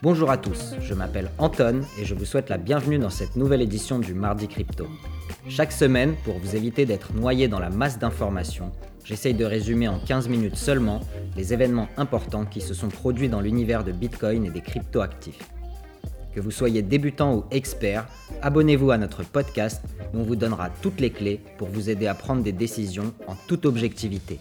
Bonjour à tous, je m'appelle Anton et je vous souhaite la bienvenue dans cette nouvelle édition du Mardi Crypto. Chaque semaine, pour vous éviter d'être noyé dans la masse d'informations, j'essaye de résumer en 15 minutes seulement les événements importants qui se sont produits dans l'univers de Bitcoin et des crypto-actifs. Que vous soyez débutant ou expert, abonnez-vous à notre podcast où on vous donnera toutes les clés pour vous aider à prendre des décisions en toute objectivité.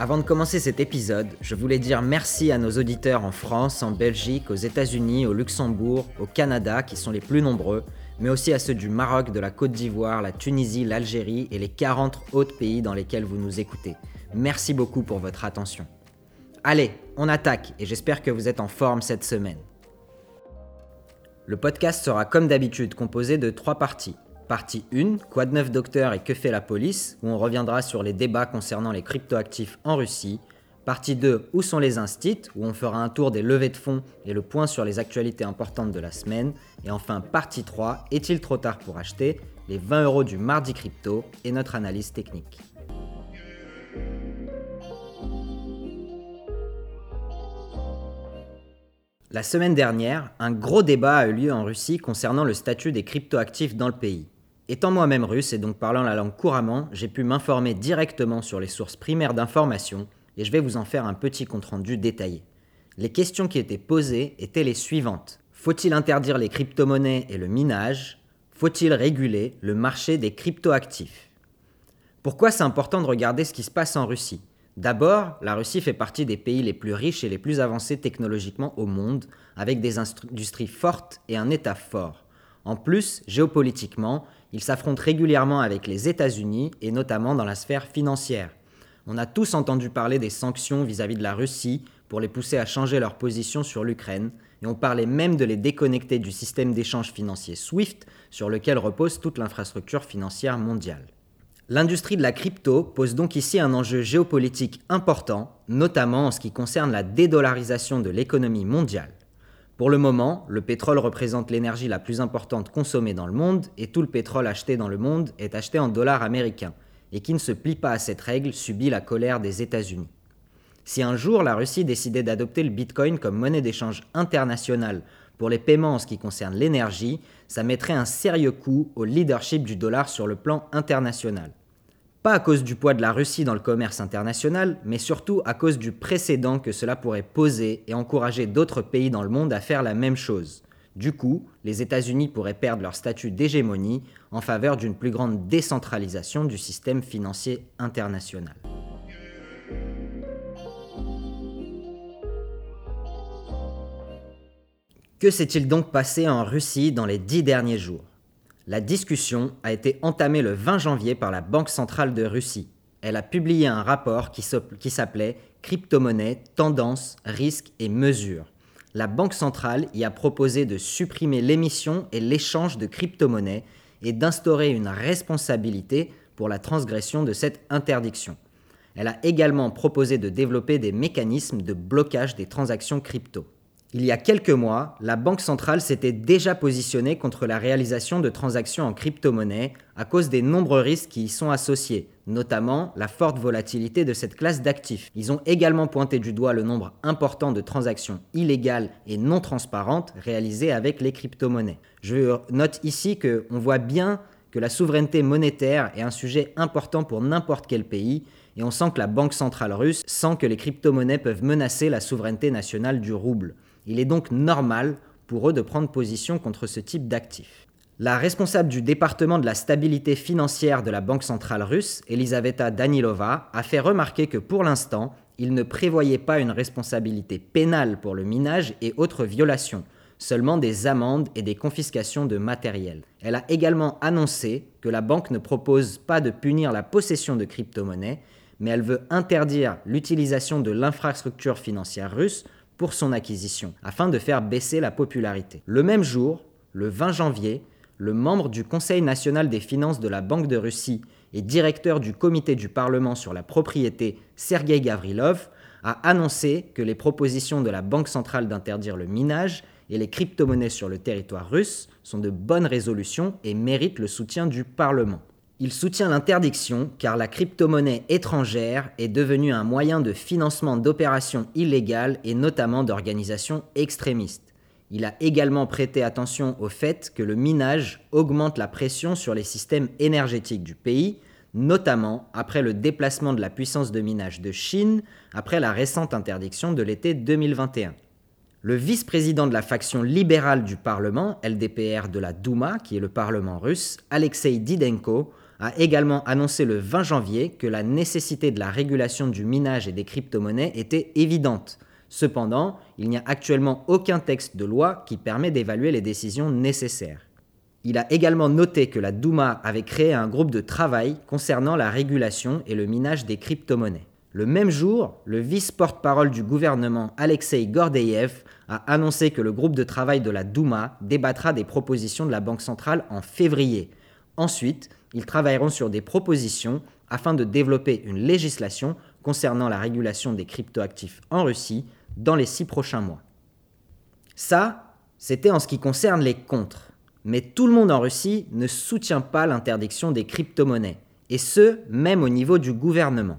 Avant de commencer cet épisode, je voulais dire merci à nos auditeurs en France, en Belgique, aux États-Unis, au Luxembourg, au Canada, qui sont les plus nombreux, mais aussi à ceux du Maroc, de la Côte d'Ivoire, la Tunisie, l'Algérie et les 40 autres pays dans lesquels vous nous écoutez. Merci beaucoup pour votre attention. Allez, on attaque et j'espère que vous êtes en forme cette semaine. Le podcast sera comme d'habitude composé de trois parties. Partie 1, Quoi de neuf docteur et que fait la police, où on reviendra sur les débats concernant les cryptoactifs en Russie. Partie 2, Où sont les instits, où on fera un tour des levées de fonds et le point sur les actualités importantes de la semaine. Et enfin, partie 3, Est-il trop tard pour acheter Les 20 euros du mardi crypto et notre analyse technique. La semaine dernière, un gros débat a eu lieu en Russie concernant le statut des cryptoactifs dans le pays. Étant moi-même russe et donc parlant la langue couramment, j'ai pu m'informer directement sur les sources primaires d'information et je vais vous en faire un petit compte-rendu détaillé. Les questions qui étaient posées étaient les suivantes. Faut-il interdire les crypto-monnaies et le minage? Faut-il réguler le marché des cryptoactifs? Pourquoi c'est important de regarder ce qui se passe en Russie? D'abord, la Russie fait partie des pays les plus riches et les plus avancés technologiquement au monde, avec des industries fortes et un État fort. En plus, géopolitiquement, ils s'affrontent régulièrement avec les États-Unis et notamment dans la sphère financière. On a tous entendu parler des sanctions vis-à-vis de la Russie pour les pousser à changer leur position sur l'Ukraine, et on parlait même de les déconnecter du système d'échange financier SWIFT sur lequel repose toute l'infrastructure financière mondiale. L'industrie de la crypto pose donc ici un enjeu géopolitique important, notamment en ce qui concerne la dédollarisation de l'économie mondiale. Pour le moment, le pétrole représente l'énergie la plus importante consommée dans le monde et tout le pétrole acheté dans le monde est acheté en dollars américains et qui ne se plie pas à cette règle subit la colère des États-Unis. Si un jour la Russie décidait d'adopter le Bitcoin comme monnaie d'échange internationale pour les paiements en ce qui concerne l'énergie, ça mettrait un sérieux coup au leadership du dollar sur le plan international. Pas à cause du poids de la Russie dans le commerce international, mais surtout à cause du précédent que cela pourrait poser et encourager d'autres pays dans le monde à faire la même chose. Du coup, les États-Unis pourraient perdre leur statut d'hégémonie en faveur d'une plus grande décentralisation du système financier international. Que s'est-il donc passé en Russie dans les dix derniers jours? La discussion a été entamée le 20 janvier par la Banque centrale de Russie. Elle a publié un rapport qui s'appelait Crypto-monnaie, tendances, risques et mesures. La Banque centrale y a proposé de supprimer l'émission et l'échange de crypto-monnaies et d'instaurer une responsabilité pour la transgression de cette interdiction. Elle a également proposé de développer des mécanismes de blocage des transactions crypto. Il y a quelques mois, la Banque centrale s'était déjà positionnée contre la réalisation de transactions en crypto-monnaie à cause des nombreux risques qui y sont associés, notamment la forte volatilité de cette classe d'actifs. Ils ont également pointé du doigt le nombre important de transactions illégales et non transparentes réalisées avec les crypto-monnaies. Je note ici qu'on voit bien que la souveraineté monétaire est un sujet important pour n'importe quel pays et on sent que la Banque centrale russe sent que les crypto-monnaies peuvent menacer la souveraineté nationale du rouble. Il est donc normal pour eux de prendre position contre ce type d'actifs. La responsable du département de la stabilité financière de la Banque centrale russe, Elisaveta Danilova, a fait remarquer que pour l'instant, il ne prévoyait pas une responsabilité pénale pour le minage et autres violations, seulement des amendes et des confiscations de matériel. Elle a également annoncé que la banque ne propose pas de punir la possession de crypto-monnaies, mais elle veut interdire l'utilisation de l'infrastructure financière russe pour son acquisition, afin de faire baisser la popularité. Le même jour, le 20 janvier, le membre du Conseil national des finances de la Banque de Russie et directeur du comité du Parlement sur la propriété, Sergei Gavrilov, a annoncé que les propositions de la Banque centrale d'interdire le minage et les crypto-monnaies sur le territoire russe sont de bonnes résolutions et méritent le soutien du Parlement. Il soutient l'interdiction car la crypto-monnaie étrangère est devenue un moyen de financement d'opérations illégales et notamment d'organisations extrémistes. Il a également prêté attention au fait que le minage augmente la pression sur les systèmes énergétiques du pays, notamment après le déplacement de la puissance de minage de Chine après la récente interdiction de l'été 2021. Le vice-président de la faction libérale du Parlement, LDPR de la Douma, qui est le Parlement russe, Alexei Didenko, a également annoncé le 20 janvier que la nécessité de la régulation du minage et des crypto-monnaies était évidente. Cependant, il n'y a actuellement aucun texte de loi qui permet d'évaluer les décisions nécessaires. Il a également noté que la Douma avait créé un groupe de travail concernant la régulation et le minage des crypto-monnaies. Le même jour, le vice-porte-parole du gouvernement Alexei Gordeyev a annoncé que le groupe de travail de la Douma débattra des propositions de la Banque centrale en février. Ensuite, ils travailleront sur des propositions afin de développer une législation concernant la régulation des cryptoactifs en Russie dans les six prochains mois. Ça, c'était en ce qui concerne les contres. Mais tout le monde en Russie ne soutient pas l'interdiction des crypto-monnaies, et ce, même au niveau du gouvernement.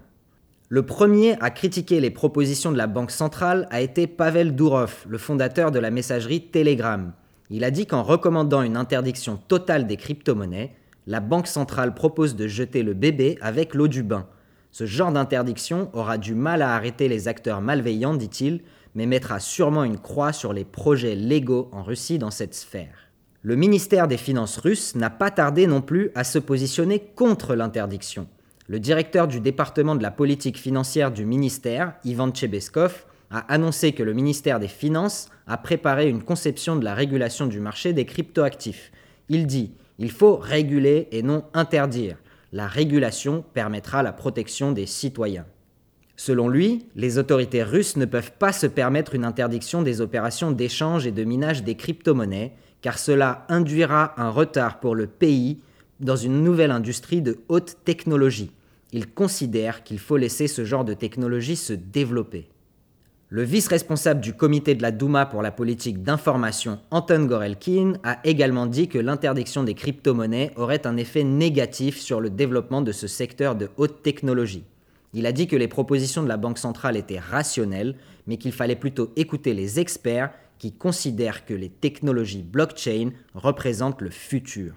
Le premier à critiquer les propositions de la Banque centrale a été Pavel Durov, le fondateur de la messagerie Telegram. Il a dit qu'en recommandant une interdiction totale des crypto-monnaies, la Banque centrale propose de jeter le bébé avec l'eau du bain. Ce genre d'interdiction aura du mal à arrêter les acteurs malveillants, dit-il, mais mettra sûrement une croix sur les projets légaux en Russie dans cette sphère. Le ministère des Finances russe n'a pas tardé non plus à se positionner contre l'interdiction. Le directeur du département de la politique financière du ministère, Ivan Chebeskov, a annoncé que le ministère des Finances a préparé une conception de la régulation du marché des cryptoactifs. Il dit il faut réguler et non interdire. La régulation permettra la protection des citoyens. Selon lui, les autorités russes ne peuvent pas se permettre une interdiction des opérations d'échange et de minage des crypto-monnaies, car cela induira un retard pour le pays dans une nouvelle industrie de haute technologie. Il considère qu'il faut laisser ce genre de technologie se développer. Le vice-responsable du comité de la Douma pour la politique d'information, Anton Gorelkin, a également dit que l'interdiction des crypto-monnaies aurait un effet négatif sur le développement de ce secteur de haute technologie. Il a dit que les propositions de la Banque centrale étaient rationnelles, mais qu'il fallait plutôt écouter les experts qui considèrent que les technologies blockchain représentent le futur.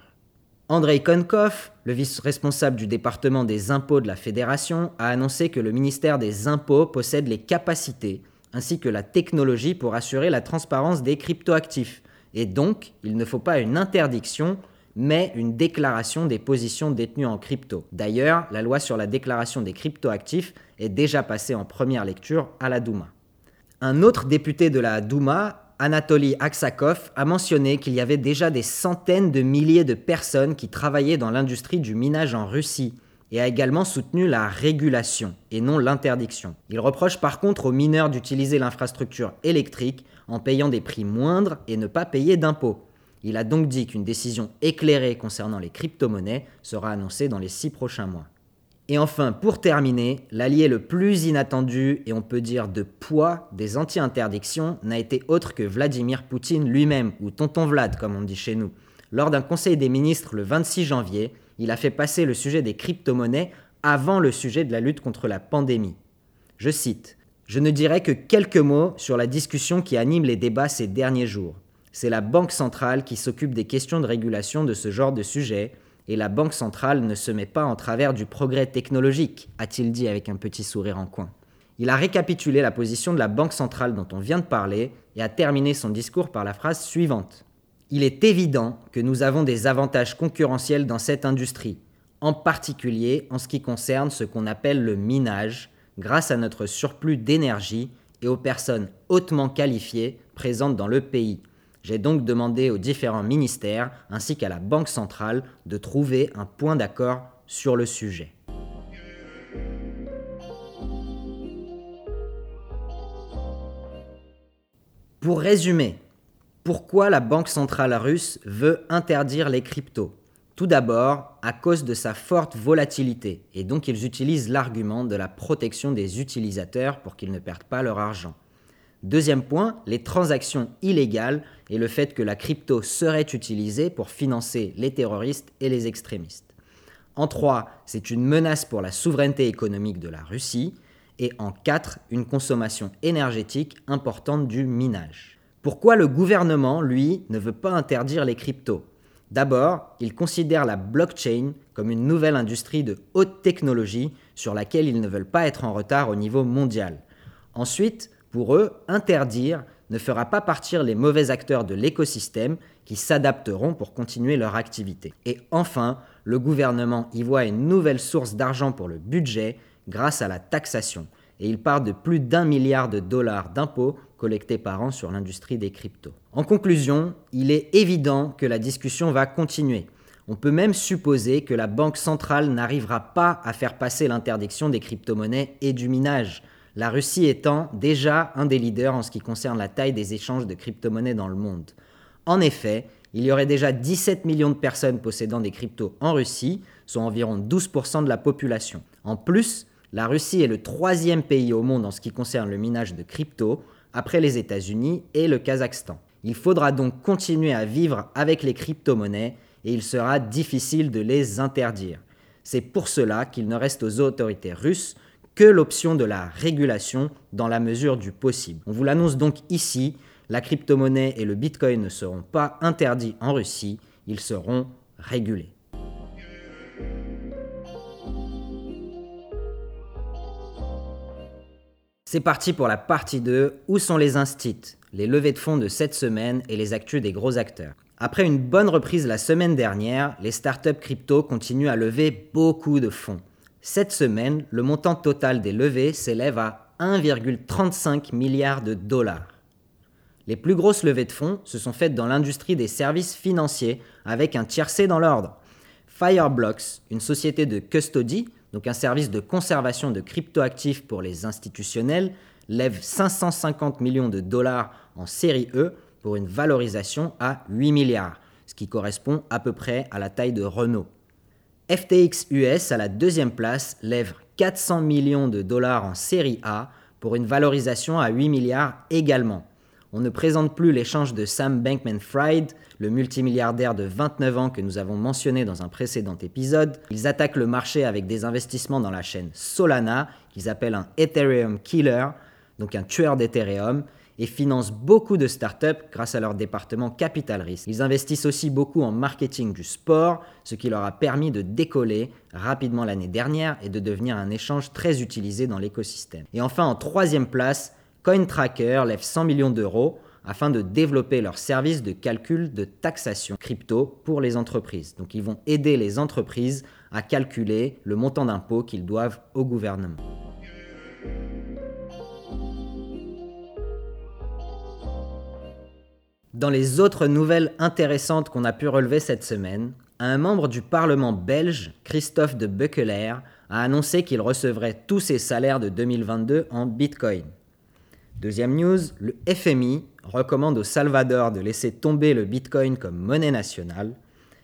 Andrei Konkov, le vice-responsable du département des impôts de la Fédération, a annoncé que le ministère des Impôts possède les capacités ainsi que la technologie pour assurer la transparence des cryptoactifs. Et donc, il ne faut pas une interdiction, mais une déclaration des positions détenues en crypto. D'ailleurs, la loi sur la déclaration des cryptoactifs est déjà passée en première lecture à la Douma. Un autre député de la Douma, Anatoly Aksakov, a mentionné qu'il y avait déjà des centaines de milliers de personnes qui travaillaient dans l'industrie du minage en Russie et a également soutenu la régulation et non l'interdiction. Il reproche par contre aux mineurs d'utiliser l'infrastructure électrique en payant des prix moindres et ne pas payer d'impôts. Il a donc dit qu'une décision éclairée concernant les crypto-monnaies sera annoncée dans les six prochains mois. Et enfin, pour terminer, l'allié le plus inattendu et on peut dire de poids des anti-interdictions n'a été autre que Vladimir Poutine lui-même, ou Tonton Vlad comme on dit chez nous. Lors d'un conseil des ministres le 26 janvier, il a fait passer le sujet des crypto-monnaies avant le sujet de la lutte contre la pandémie. Je cite Je ne dirais que quelques mots sur la discussion qui anime les débats ces derniers jours. C'est la Banque centrale qui s'occupe des questions de régulation de ce genre de sujet, et la Banque centrale ne se met pas en travers du progrès technologique, a-t-il dit avec un petit sourire en coin. Il a récapitulé la position de la Banque centrale dont on vient de parler et a terminé son discours par la phrase suivante. Il est évident que nous avons des avantages concurrentiels dans cette industrie, en particulier en ce qui concerne ce qu'on appelle le minage, grâce à notre surplus d'énergie et aux personnes hautement qualifiées présentes dans le pays. J'ai donc demandé aux différents ministères ainsi qu'à la Banque centrale de trouver un point d'accord sur le sujet. Pour résumer, pourquoi la Banque centrale russe veut interdire les cryptos? Tout d'abord, à cause de sa forte volatilité, et donc ils utilisent l'argument de la protection des utilisateurs pour qu'ils ne perdent pas leur argent. Deuxième point, les transactions illégales et le fait que la crypto serait utilisée pour financer les terroristes et les extrémistes. En 3, c'est une menace pour la souveraineté économique de la Russie. Et en 4, une consommation énergétique importante du minage. Pourquoi le gouvernement, lui, ne veut pas interdire les cryptos? D'abord, il considère la blockchain comme une nouvelle industrie de haute technologie sur laquelle ils ne veulent pas être en retard au niveau mondial. Ensuite, pour eux, interdire ne fera pas partir les mauvais acteurs de l'écosystème qui s'adapteront pour continuer leur activité. Et enfin, le gouvernement y voit une nouvelle source d'argent pour le budget grâce à la taxation. Et il part de plus d'un milliard de dollars d'impôts collectés par an sur l'industrie des cryptos. En conclusion, il est évident que la discussion va continuer. On peut même supposer que la Banque centrale n'arrivera pas à faire passer l'interdiction des crypto-monnaies et du minage, la Russie étant déjà un des leaders en ce qui concerne la taille des échanges de crypto-monnaies dans le monde. En effet, il y aurait déjà 17 millions de personnes possédant des cryptos en Russie, soit environ 12% de la population. En plus, la Russie est le troisième pays au monde en ce qui concerne le minage de crypto, après les États-Unis et le Kazakhstan. Il faudra donc continuer à vivre avec les crypto-monnaies et il sera difficile de les interdire. C'est pour cela qu'il ne reste aux autorités russes que l'option de la régulation dans la mesure du possible. On vous l'annonce donc ici, la crypto-monnaie et le bitcoin ne seront pas interdits en Russie, ils seront régulés. C'est parti pour la partie 2. Où sont les instits? Les levées de fonds de cette semaine et les actus des gros acteurs. Après une bonne reprise la semaine dernière, les startups crypto continuent à lever beaucoup de fonds. Cette semaine, le montant total des levées s'élève à 1,35 milliard de dollars. Les plus grosses levées de fonds se sont faites dans l'industrie des services financiers avec un tiercé dans l'ordre. Fireblocks, une société de custody, donc un service de conservation de cryptoactifs pour les institutionnels, lève 550 millions de dollars en série E pour une valorisation à 8 milliards, ce qui correspond à peu près à la taille de Renault. FTX US, à la deuxième place, lève 400 millions de dollars en série A pour une valorisation à 8 milliards également. On ne présente plus l'échange de Sam Bankman-Fried, le multimilliardaire de 29 ans que nous avons mentionné dans un précédent épisode. Ils attaquent le marché avec des investissements dans la chaîne Solana, qu'ils appellent un Ethereum Killer, donc un tueur d'Ethereum, et financent beaucoup de startups grâce à leur département capital risque. Ils investissent aussi beaucoup en marketing du sport, ce qui leur a permis de décoller rapidement l'année dernière et de devenir un échange très utilisé dans l'écosystème. Et enfin, en troisième place, CoinTracker lève 100 millions d'euros afin de développer leur service de calcul de taxation crypto pour les entreprises. Donc ils vont aider les entreprises à calculer le montant d'impôt qu'ils doivent au gouvernement. Dans les autres nouvelles intéressantes qu'on a pu relever cette semaine, un membre du Parlement belge, Christophe de Beukelaer, a annoncé qu'il recevrait tous ses salaires de 2022 en Bitcoin. Deuxième news, le FMI recommande au Salvador de laisser tomber le Bitcoin comme monnaie nationale.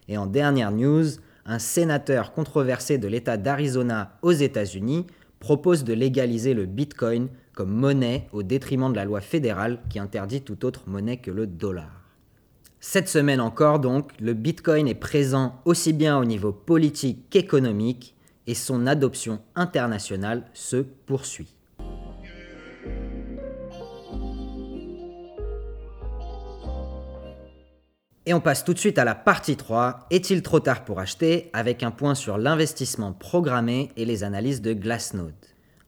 Et en dernière news, un sénateur controversé de l'État d'Arizona aux États-Unis propose de légaliser le Bitcoin comme monnaie au détriment de la loi fédérale qui interdit toute autre monnaie que le dollar. Cette semaine encore donc, le Bitcoin est présent aussi bien au niveau politique qu'économique et son adoption internationale se poursuit. Et on passe tout de suite à la partie 3, est-il trop tard pour acheter avec un point sur l'investissement programmé et les analyses de Glassnode.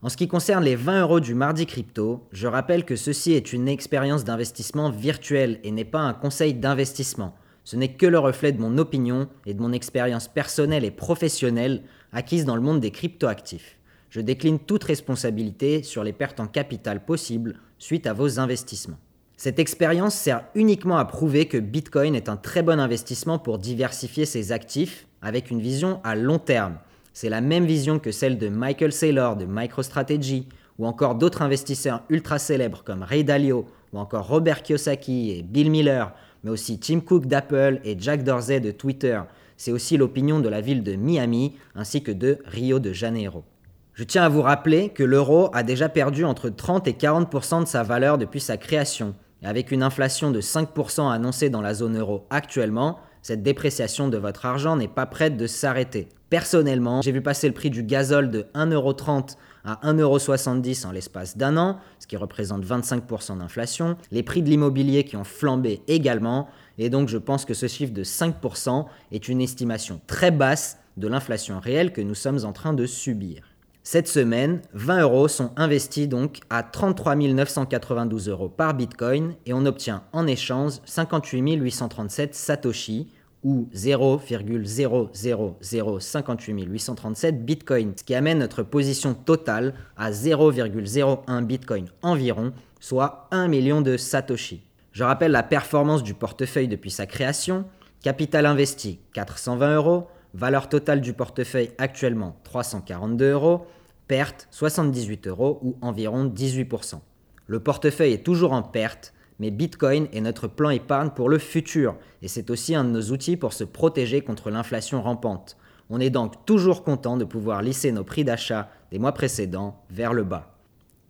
En ce qui concerne les 20 euros du mardi crypto, je rappelle que ceci est une expérience d'investissement virtuelle et n'est pas un conseil d'investissement. Ce n'est que le reflet de mon opinion et de mon expérience personnelle et professionnelle acquise dans le monde des cryptoactifs. Je décline toute responsabilité sur les pertes en capital possibles suite à vos investissements. Cette expérience sert uniquement à prouver que Bitcoin est un très bon investissement pour diversifier ses actifs avec une vision à long terme c'est la même vision que celle de Michael Saylor de MicroStrategy ou encore d'autres investisseurs ultra célèbres comme Ray Dalio ou encore Robert Kiyosaki et Bill Miller, mais aussi Tim Cook d'Apple et Jack Dorsey de Twitter. C'est aussi l'opinion de la ville de Miami ainsi que de Rio de Janeiro. Je tiens à vous rappeler que l'euro a déjà perdu entre 30 et 40% de sa valeur depuis sa création. Avec une inflation de 5% annoncée dans la zone euro actuellement, cette dépréciation de votre argent n'est pas prête de s'arrêter. Personnellement, j'ai vu passer le prix du gazole de 1,30€ à 1,70€ en l'espace d'un an, ce qui représente 25% d'inflation, les prix de l'immobilier qui ont flambé également, et donc je pense que ce chiffre de 5% est une estimation très basse de l'inflation réelle que nous sommes en train de subir. Cette semaine, 20 euros sont investis donc à 33 992 euros par Bitcoin et on obtient en échange 58 837 Satoshi ou 0,00058 837 Bitcoin, ce qui amène notre position totale à 0,01 Bitcoin environ, soit 1 million de Satoshi. Je rappelle la performance du portefeuille depuis sa création. Capital investi 420 euros, valeur totale du portefeuille actuellement 342 euros, perte 78 euros ou environ 18%. Le portefeuille est toujours en perte, mais Bitcoin est notre plan épargne pour le futur et c'est aussi un de nos outils pour se protéger contre l'inflation rampante. On est donc toujours content de pouvoir lisser nos prix d'achat des mois précédents vers le bas.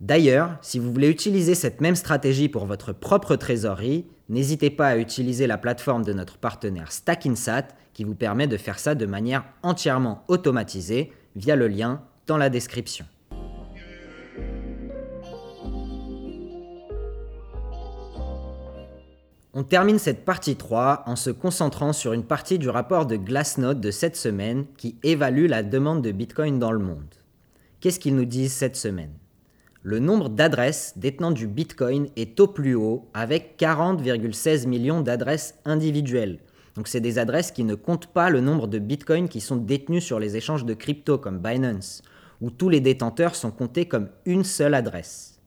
D'ailleurs, si vous voulez utiliser cette même stratégie pour votre propre trésorerie, n'hésitez pas à utiliser la plateforme de notre partenaire Stackinsat qui vous permet de faire ça de manière entièrement automatisée via le lien dans la description. On termine cette partie 3 en se concentrant sur une partie du rapport de Glassnode de cette semaine qui évalue la demande de Bitcoin dans le monde. Qu'est-ce qu'ils nous disent cette semaine? Le nombre d'adresses détenant du Bitcoin est au plus haut avec 40,16 millions d'adresses individuelles. Donc c'est des adresses qui ne comptent pas le nombre de Bitcoins qui sont détenus sur les échanges de crypto comme Binance, où tous les détenteurs sont comptés comme une seule adresse.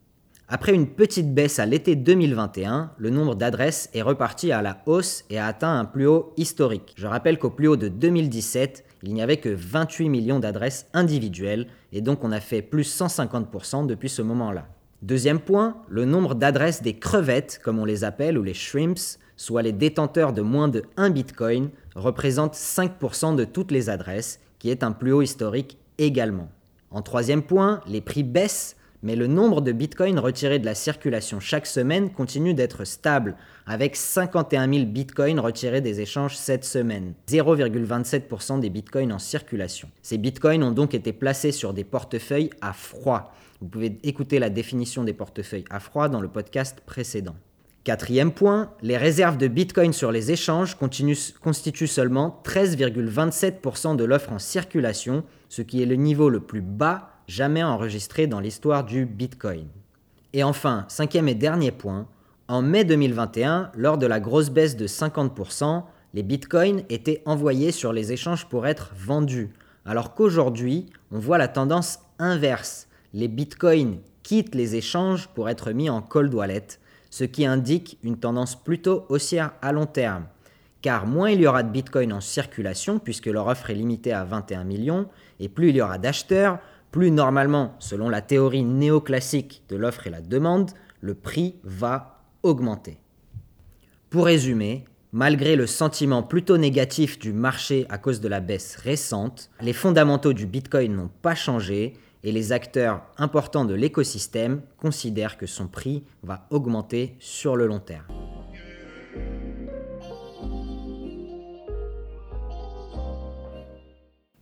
Après une petite baisse à l'été 2021, le nombre d'adresses est reparti à la hausse et a atteint un plus haut historique. Je rappelle qu'au plus haut de 2017, il n'y avait que 28 millions d'adresses individuelles, et donc on a fait plus 150% depuis ce moment-là. Deuxième point, le nombre d'adresses des crevettes, comme on les appelle, ou les shrimps, soit les détenteurs de moins de 1 bitcoin, représente 5% de toutes les adresses, qui est un plus haut historique également. En troisième point, les prix baissent mais le nombre de bitcoins retirés de la circulation chaque semaine continue d'être stable, avec 51 000 bitcoins retirés des échanges cette semaine, 0,27% des bitcoins en circulation. Ces bitcoins ont donc été placés sur des portefeuilles à froid. Vous pouvez écouter la définition des portefeuilles à froid dans le podcast précédent. Quatrième point, les réserves de Bitcoin sur les échanges constituent seulement 13,27% de l'offre en circulation, ce qui est le niveau le plus bas jamais enregistré dans l'histoire du Bitcoin. Et enfin, cinquième et dernier point, en mai 2021, lors de la grosse baisse de 50%, les bitcoins étaient envoyés sur les échanges pour être vendus, alors qu'aujourd'hui, on voit la tendance inverse. Les bitcoins quittent les échanges pour être mis en cold wallet, ce qui indique une tendance plutôt haussière à long terme. Car moins il y aura de bitcoins en circulation, puisque leur offre est limitée à 21 millions, et plus il y aura d'acheteurs, plus normalement, selon la théorie néoclassique de l'offre et la demande, le prix va augmenter. Pour résumer, malgré le sentiment plutôt négatif du marché à cause de la baisse récente, les fondamentaux du Bitcoin n'ont pas changé et les acteurs importants de l'écosystème considèrent que son prix va augmenter sur le long terme.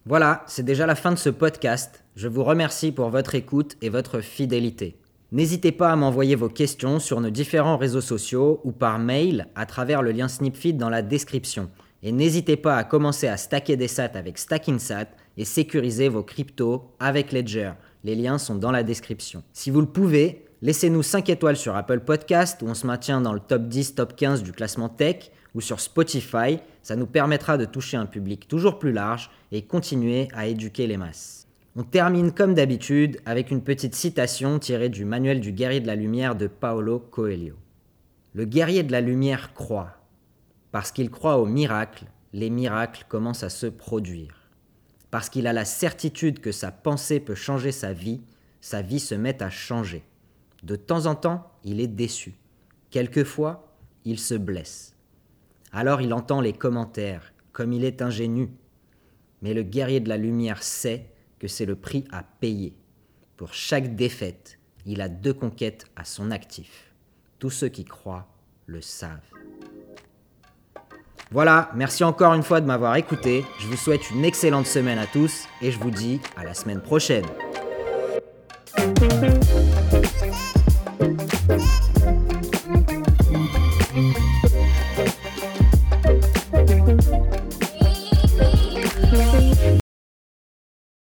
Voilà, c'est déjà la fin de ce podcast. Je vous remercie pour votre écoute et votre fidélité. N'hésitez pas à m'envoyer vos questions sur nos différents réseaux sociaux ou par mail à travers le lien Snipfeed dans la description. Et n'hésitez pas à commencer à stacker des sats avec StackingSat et sécuriser vos cryptos avec Ledger. Les liens sont dans la description. Si vous le pouvez, laissez-nous 5 étoiles sur Apple Podcast où on se maintient dans le top 10, top 15 du classement tech ou sur Spotify. Ça nous permettra de toucher un public toujours plus large et continuer à éduquer les masses. On termine comme d'habitude avec une petite citation tirée du manuel du guerrier de la lumière de Paolo Coelho. Le guerrier de la lumière croit. Parce qu'il croit aux miracles, les miracles commencent à se produire. Parce qu'il a la certitude que sa pensée peut changer sa vie, sa vie se met à changer. De temps en temps, il est déçu. Quelquefois, il se blesse. Alors il entend les commentaires, comme il est ingénu. Mais le guerrier de la lumière sait que c'est le prix à payer. Pour chaque défaite, il a deux conquêtes à son actif. Tous ceux qui croient le savent. Voilà, merci encore une fois de m'avoir écouté. Je vous souhaite une excellente semaine à tous et je vous dis à la semaine prochaine.